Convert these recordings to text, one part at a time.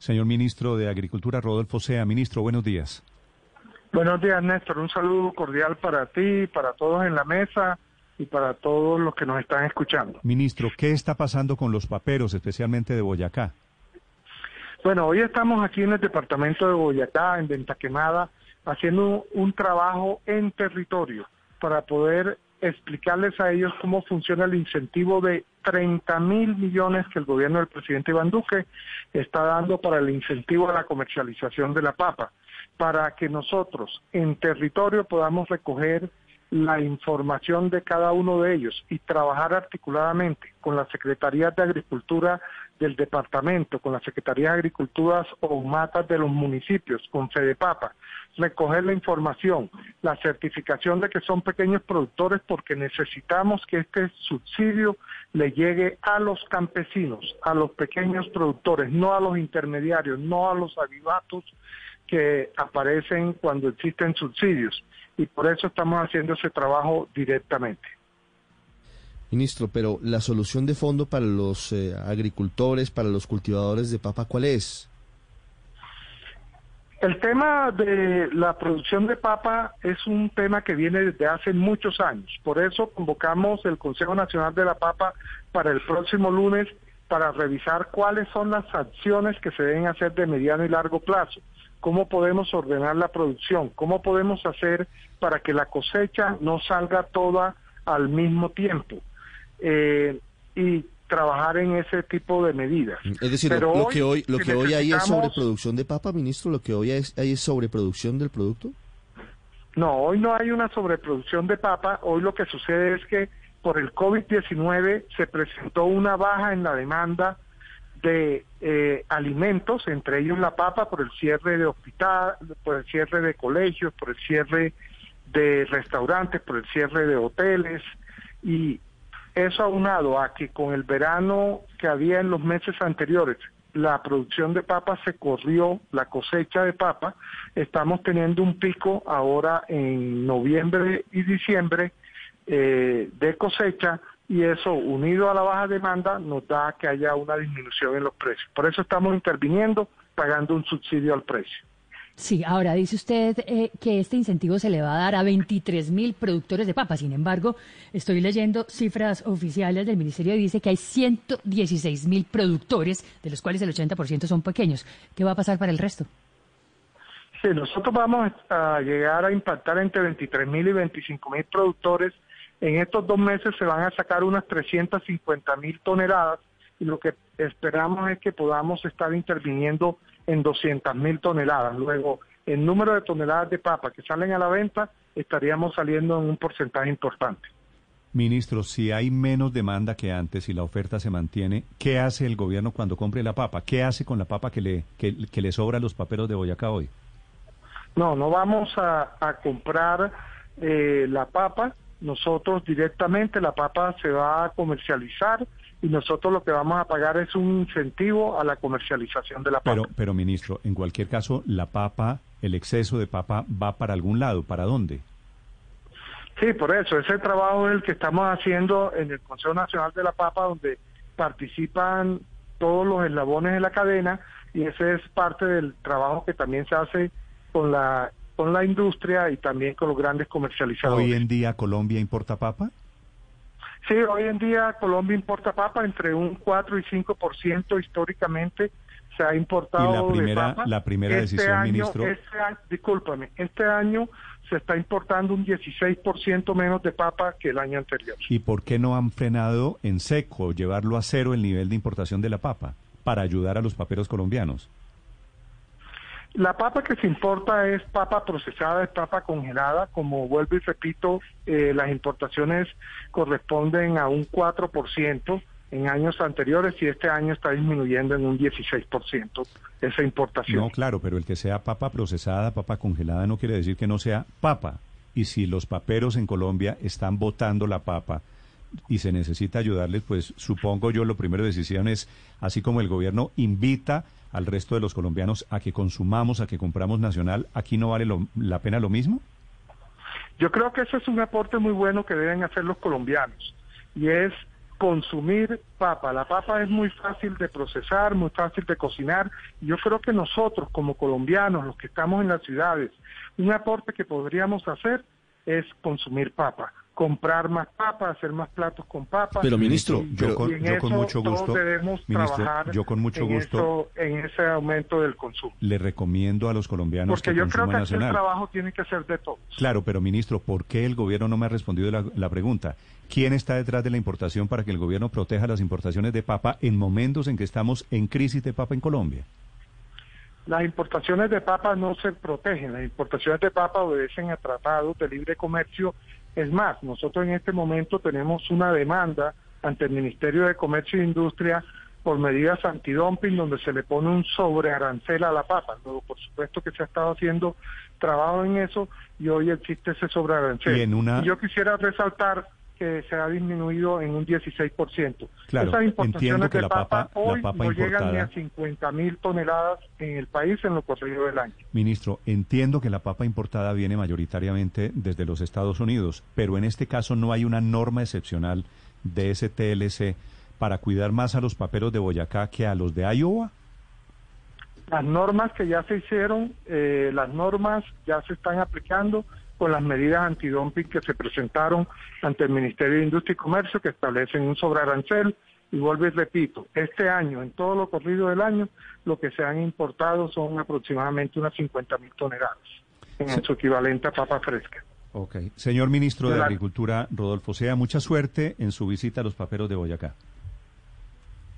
Señor ministro de Agricultura, Rodolfo Sea. Ministro, buenos días. Buenos días, Néstor. Un saludo cordial para ti, para todos en la mesa y para todos los que nos están escuchando. Ministro, ¿qué está pasando con los paperos, especialmente de Boyacá? Bueno, hoy estamos aquí en el departamento de Boyacá, en Venta Quemada, haciendo un trabajo en territorio para poder explicarles a ellos cómo funciona el incentivo de 30 mil millones que el gobierno del presidente Iván Duque está dando para el incentivo a la comercialización de la papa, para que nosotros en territorio podamos recoger la información de cada uno de ellos y trabajar articuladamente con las secretarías de Agricultura del departamento, con las secretarías de Agricultura o matas de los municipios, con Papa, recoger la información, la certificación de que son pequeños productores porque necesitamos que este subsidio le llegue a los campesinos, a los pequeños productores, no a los intermediarios, no a los avivatos que aparecen cuando existen subsidios y por eso estamos haciendo ese trabajo directamente. Ministro, pero la solución de fondo para los eh, agricultores, para los cultivadores de papa, ¿cuál es? El tema de la producción de papa es un tema que viene desde hace muchos años. Por eso convocamos el Consejo Nacional de la Papa para el próximo lunes para revisar cuáles son las acciones que se deben hacer de mediano y largo plazo. Cómo podemos ordenar la producción, cómo podemos hacer para que la cosecha no salga toda al mismo tiempo eh, y trabajar en ese tipo de medidas. Es decir, lo, que hoy lo que hoy hay es sobreproducción de papa, ministro, lo que hoy hay es sobreproducción del producto. No, hoy no hay una sobreproducción de papa, hoy lo que sucede es que por el COVID-19 se presentó una baja en la demanda de eh, alimentos, entre ellos la papa, por el cierre de hospital, por el cierre de colegios, por el cierre de restaurantes, por el cierre de hoteles, y eso aunado a que con el verano que había en los meses anteriores, la producción de papa se corrió, la cosecha de papa, estamos teniendo un pico ahora en noviembre y diciembre eh, de cosecha y eso unido a la baja demanda nos da que haya una disminución en los precios. Por eso estamos interviniendo pagando un subsidio al precio. Sí, ahora dice usted eh, que este incentivo se le va a dar a 23 mil productores de papa. Sin embargo, estoy leyendo cifras oficiales del Ministerio y dice que hay 116 mil productores, de los cuales el 80% son pequeños. ¿Qué va a pasar para el resto? Sí, nosotros vamos a llegar a impactar entre 23 mil y 25 mil productores en estos dos meses se van a sacar unas 350 mil toneladas y lo que esperamos es que podamos estar interviniendo en 200 mil toneladas. Luego, el número de toneladas de papa que salen a la venta estaríamos saliendo en un porcentaje importante. Ministro, si hay menos demanda que antes y la oferta se mantiene, ¿qué hace el gobierno cuando compre la papa? ¿Qué hace con la papa que le, que, le sobra a los paperos de Boyacá hoy? No, no vamos a, comprar eh, la papa nosotros directamente la papa se va a comercializar y nosotros lo que vamos a pagar es un incentivo a la comercialización de la papa. Pero, pero ministro, en cualquier caso, la papa, el exceso de papa va para algún lado, ¿para dónde? Sí, por eso, ese trabajo es el que estamos haciendo en el Consejo Nacional de la Papa, donde participan todos los eslabones de la cadena y ese es parte del trabajo que también se hace con la con la industria y también con los grandes comercializadores. ¿Hoy en día Colombia importa papa? Sí, hoy en día Colombia importa papa entre un 4 y 5% históricamente se ha importado ¿Y la primera, de papa. La primera este decisión, ministro. Este año, discúlpame, este año se está importando un 16% menos de papa que el año anterior. ¿Y por qué no han frenado en seco, llevarlo a cero el nivel de importación de la papa para ayudar a los paperos colombianos? La papa que se importa es papa procesada, es papa congelada. Como vuelvo y repito, eh, las importaciones corresponden a un 4% en años anteriores y este año está disminuyendo en un 16% esa importación. No, claro, pero el que sea papa procesada, papa congelada, no quiere decir que no sea papa. Y si los paperos en Colombia están botando la papa y se necesita ayudarles, pues supongo yo lo primero decisión es, así como el gobierno invita al resto de los colombianos a que consumamos, a que compramos nacional, ¿aquí no vale la pena lo mismo? Yo creo que ese es un aporte muy bueno que deben hacer los colombianos y es consumir papa. La papa es muy fácil de procesar, muy fácil de cocinar. Y yo creo que nosotros, como colombianos, los que estamos en las ciudades, un aporte que podríamos hacer es consumir papa comprar más papa, hacer más platos con papa. Pero ministro, yo, con, yo con mucho gusto, ministro, trabajar yo con mucho en gusto eso- en ese aumento del consumo. le recomiendo a los colombianos Porque que yo creo que aquí el trabajo tiene que ser de todos. Claro, pero ministro, ¿por qué el gobierno no me ha respondido la, la pregunta? ¿Quién está detrás de la importación para que el gobierno proteja las importaciones de papa en momentos en que estamos en crisis de papa en Colombia? Las importaciones de papa no se protegen, las importaciones de papa obedecen a tratados de libre comercio. Es más, nosotros en este momento tenemos una demanda ante el Ministerio de Comercio e Industria por medidas antidumping donde se le pone un sobrearancel a la papa. Luego, por supuesto que se ha estado haciendo trabajo en eso y hoy existe ese sobrearancel. Y en una- yo quisiera resaltar que se ha disminuido en un 16%. Claro, Esas entiendo importaciones que de la papa, papa- la hoy papa no llegan ni a importada- 50 mil toneladas en el país en lo corrido del año. Ministro, entiendo que la papa importada viene mayoritariamente desde los Estados Unidos, pero en este caso no hay una norma excepcional de ese TLC para cuidar más a los paperos de Boyacá que a los de Iowa. Las normas que ya se hicieron, eh, las normas ya se están aplicando con las medidas antidumping que se presentaron ante el Ministerio de Industria y Comercio que establecen un sobrearancel. Y vuelvo y repito, este año, en todo lo corrido del año, lo que se han importado son aproximadamente unas 50 mil toneladas, en Sí. su equivalente a papa fresca. Ok. Señor Ministro de. Agricultura, Rodolfo Sea, mucha suerte en su visita a los paperos de Boyacá.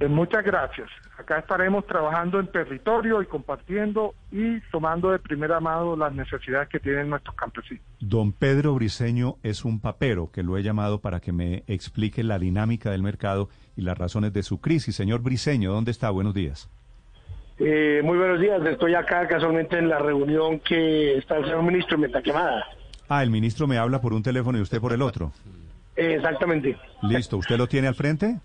Eh, muchas gracias. Acá estaremos trabajando en territorio y compartiendo y tomando de primera mano las necesidades que tienen nuestros campesinos. Don Pedro Briseño es un papero que lo he llamado para que me explique la dinámica del mercado y las razones de su crisis. Señor Briseño, ¿dónde está? Buenos días. Eh, muy buenos días, estoy acá casualmente en la reunión que está el señor ministro en Metaquemada. Ah, el ministro me habla por un teléfono y usted por el otro. Eh, exactamente. Listo, ¿usted lo tiene al frente?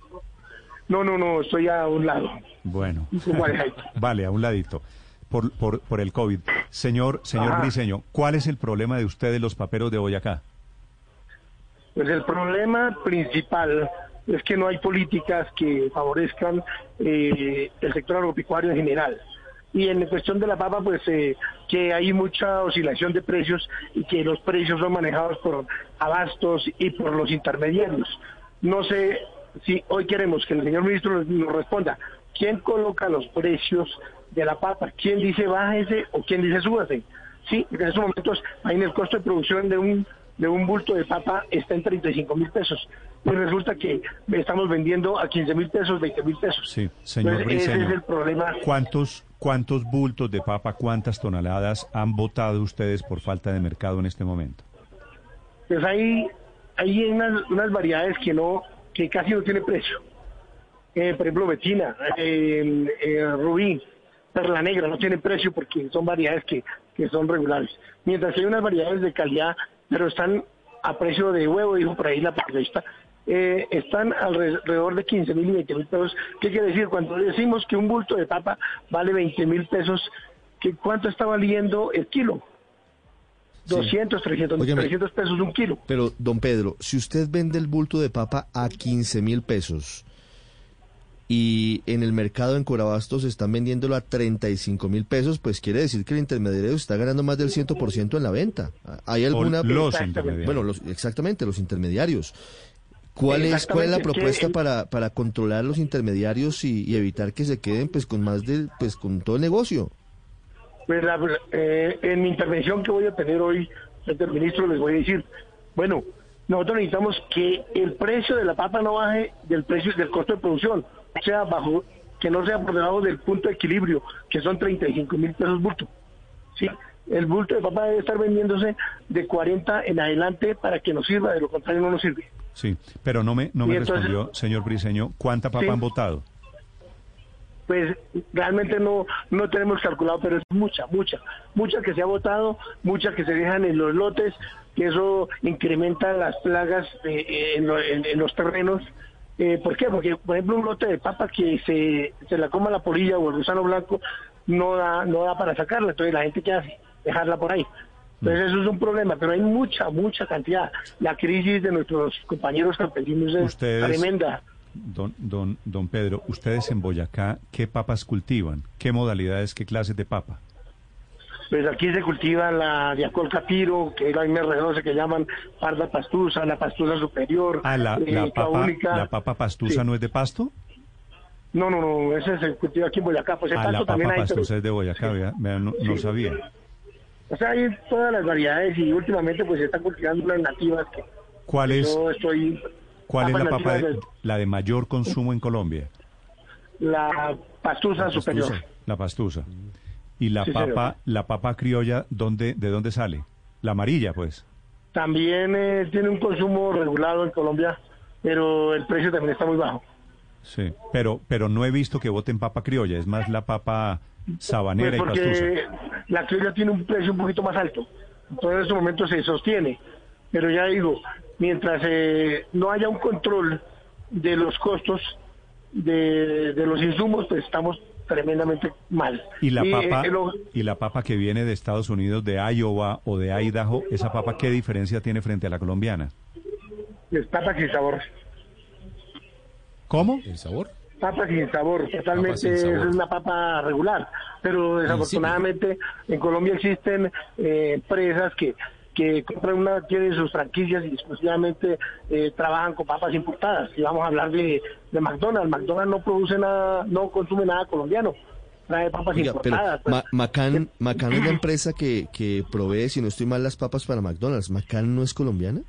No, no, no, estoy a un lado. Bueno. Vale, a un ladito. Por, por, por el COVID. Señor, señor Ajá. Briseño, ¿cuál es el problema de ustedes los paperos de Boyacá? Pues el problema principal es que no hay políticas que favorezcan eh, el sector agropecuario en general. Y en cuestión de la papa, pues eh, que hay mucha oscilación de precios y que los precios son manejados por abastos y por los intermediarios. No sé si hoy queremos que el señor ministro nos, responda, ¿quién coloca los precios de la papa? ¿Quién dice bájese o quién dice súbase? Sí, en estos momentos ahí en el costo de producción de un de un bulto de papa está en 35 mil pesos. Y resulta que estamos vendiendo a 15 mil pesos, 20 mil pesos. Sí, señor Entonces, ese Briseño. es el problema. ¿Cuántos, ¿Cuántos bultos de papa, cuántas toneladas han botado ustedes por falta de mercado en este momento? Pues hay, hay unas, unas variedades que no que casi no tienen precio. Eh, por ejemplo, betina, eh, eh, rubí, perla negra no tienen precio porque son variedades que, que son regulares. Mientras que hay unas variedades de calidad, pero están a precio de huevo, dijo por ahí la periodista, eh, están alrededor de 15 mil y 20 mil pesos. ¿Qué quiere decir? Cuando decimos que un bulto de papa vale 20 mil pesos, ¿qué, ¿cuánto está valiendo el kilo? 200, 300, Óigame. 300 pesos un kilo. Pero, don Pedro, si usted vende el bulto de papa a 15 mil pesos y en el mercado en Corabastos están vendiéndolo a 35 mil pesos, pues quiere decir que el intermediario está ganando más del 100% en la venta. ¿Hay alguna... O los intermediarios. Bueno, los, exactamente, los intermediarios. ¿Cuál es, ¿Cuál es la que propuesta el- para, para controlar los intermediarios y, y evitar que se queden pues con más del, pues con todo el negocio? Pues la- eh, en mi intervención que voy a tener hoy frente al ministro les voy a decir, bueno, nosotros necesitamos que el precio de la papa no baje del precio del costo de producción, o sea, bajo que no sea por debajo del punto de equilibrio, que son 35 mil pesos bulto. ¿sí? El bulto de papa debe estar vendiéndose de 40 en adelante para que nos sirva, de lo contrario no nos sirve. Sí, pero no me, no me entonces- respondió, señor Briseño, ¿cuánta papa Sí. han votado? Pues realmente no no tenemos calculado, pero es mucha, mucha, mucha que se ha votado, mucha que se dejan en los lotes, que eso incrementa las plagas eh, en, lo- en- en los terrenos. Eh, ¿Por qué? Porque, por ejemplo, un lote de papa que se, se la coma la polilla o el gusano blanco no da, no da para sacarla, entonces la gente qué hace, dejarla por ahí. Entonces eso es un problema, pero hay mucha, mucha cantidad. La crisis de nuestros compañeros campesinos es Ustedes- tremenda. Don, don, don Pedro, ustedes en Boyacá, ¿qué papas cultivan? ¿Qué modalidades, qué clases de papa? Pues aquí se cultiva la diacol capiro, que es la MR12 que llaman parda pastusa, la pastusa superior. Ah, la, eh, la papa, la papa pastusa Sí. no es de pasto. No, no, no, ese se cultiva aquí en Boyacá. Pues el Ah, la papa hay, pastusa es de Boyacá, vea, vea, no, no sabía. O sea, hay todas las variedades y últimamente pues se están cultivando unas nativas que ¿Cuál es, yo estoy... cuál es la papa, de- la de mayor consumo en Colombia? La pastusa superior. La pastusa. ¿Y la Sí, papa, señor. la papa criolla, dónde, de dónde sale? La amarilla, pues. También eh, tiene un consumo regulado en Colombia, pero el precio también está muy bajo. Sí, pero, pero no he visto que voten papa criolla, es más la papa sabanera Pues y pastusa. porque la criolla tiene un precio un poquito más alto. Entonces en ese momento se sostiene. Pero ya digo, mientras eh, no haya un control de los costos de, de los insumos, pues estamos tremendamente mal. Y la papa, eh, lo- y la papa que viene de Estados Unidos, de Iowa o de Idaho, esa papa, ¿qué diferencia tiene frente a la colombiana? es papa sin sabor. ¿Cómo? ¿El sabor? Papa sin sabor, totalmente sin sabor. es una papa regular, pero desafortunadamente en Colombia existen eh, empresas que que compran una, tienen sus franquicias y exclusivamente eh, trabajan con papas importadas. Y vamos a hablar de, de McDonald's. McDonald's no produce nada, no consume nada colombiano. Trae papas Oiga, pero importadas. pues. Ma- Macán, Macán es la empresa que, que provee, si no estoy mal, las papas para McDonald's. ¿Macán no es colombiana?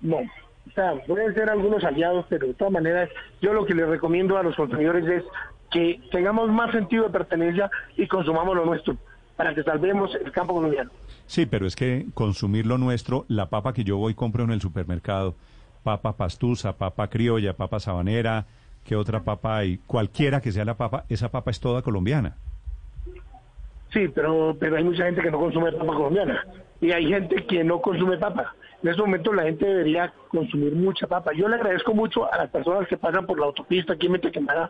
No. O sea, pueden ser algunos aliados, pero de todas maneras, yo lo que les recomiendo a los consumidores es que tengamos más sentido de pertenencia y consumamos lo nuestro para que salvemos el campo colombiano. Sí, pero es que consumir lo nuestro, la papa que yo voy compro en el supermercado, papa pastusa, papa criolla, papa sabanera, ¿qué otra papa hay? Cualquiera que sea la papa, esa papa es toda colombiana. Sí, pero, pero hay mucha gente que no consume papa colombiana y hay gente que no consume papa. En estos momentos la gente debería consumir mucha papa. Yo le agradezco mucho a las personas que pasan por la autopista aquí en Quemada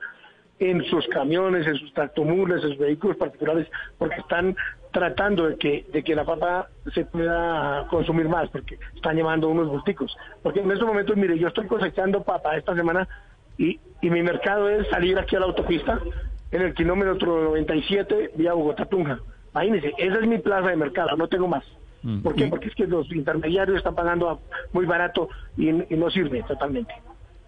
en sus camiones, en sus tractomules, en sus vehículos particulares, porque están tratando de que, de que la papa se pueda consumir más, porque están llevando unos bulticos. Porque en estos momentos, mire, yo estoy cosechando papa esta semana y, y mi mercado es salir aquí a la autopista en el kilómetro 97 vía Bogotá-Tunja. Imagínense, esa es mi plaza de mercado, no tengo más. Mm, ¿Por qué? Porque es que los intermediarios están pagando muy barato y, y no sirve totalmente.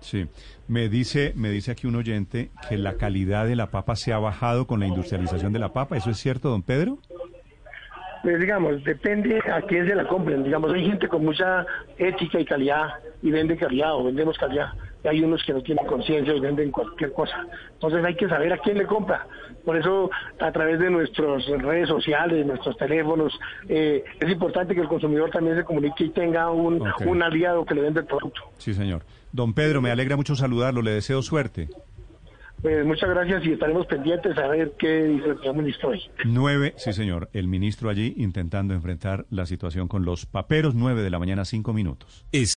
Sí, me dice, me dice aquí un oyente que la calidad de la papa se ha bajado con la industrialización de la papa. ¿Eso es cierto, don Pedro? Pues digamos, depende a quién se la compren. Digamos, hay gente con mucha ética y calidad y vende calidad o vendemos calidad. Y hay unos que no tienen conciencia y venden cualquier cosa. Entonces hay que saber a quién le compra. Por eso, a través de nuestras redes sociales, nuestros teléfonos, eh, es importante que el consumidor también se comunique y tenga un, un aliado que le vende el producto. Sí, señor. Don Pedro, me alegra mucho saludarlo, le deseo suerte. Pues muchas gracias y estaremos pendientes a ver qué dice el señor ministro hoy. Nueve, sí, señor. El ministro allí intentando enfrentar la situación con los paperos. Nueve de la mañana, cinco minutos. Es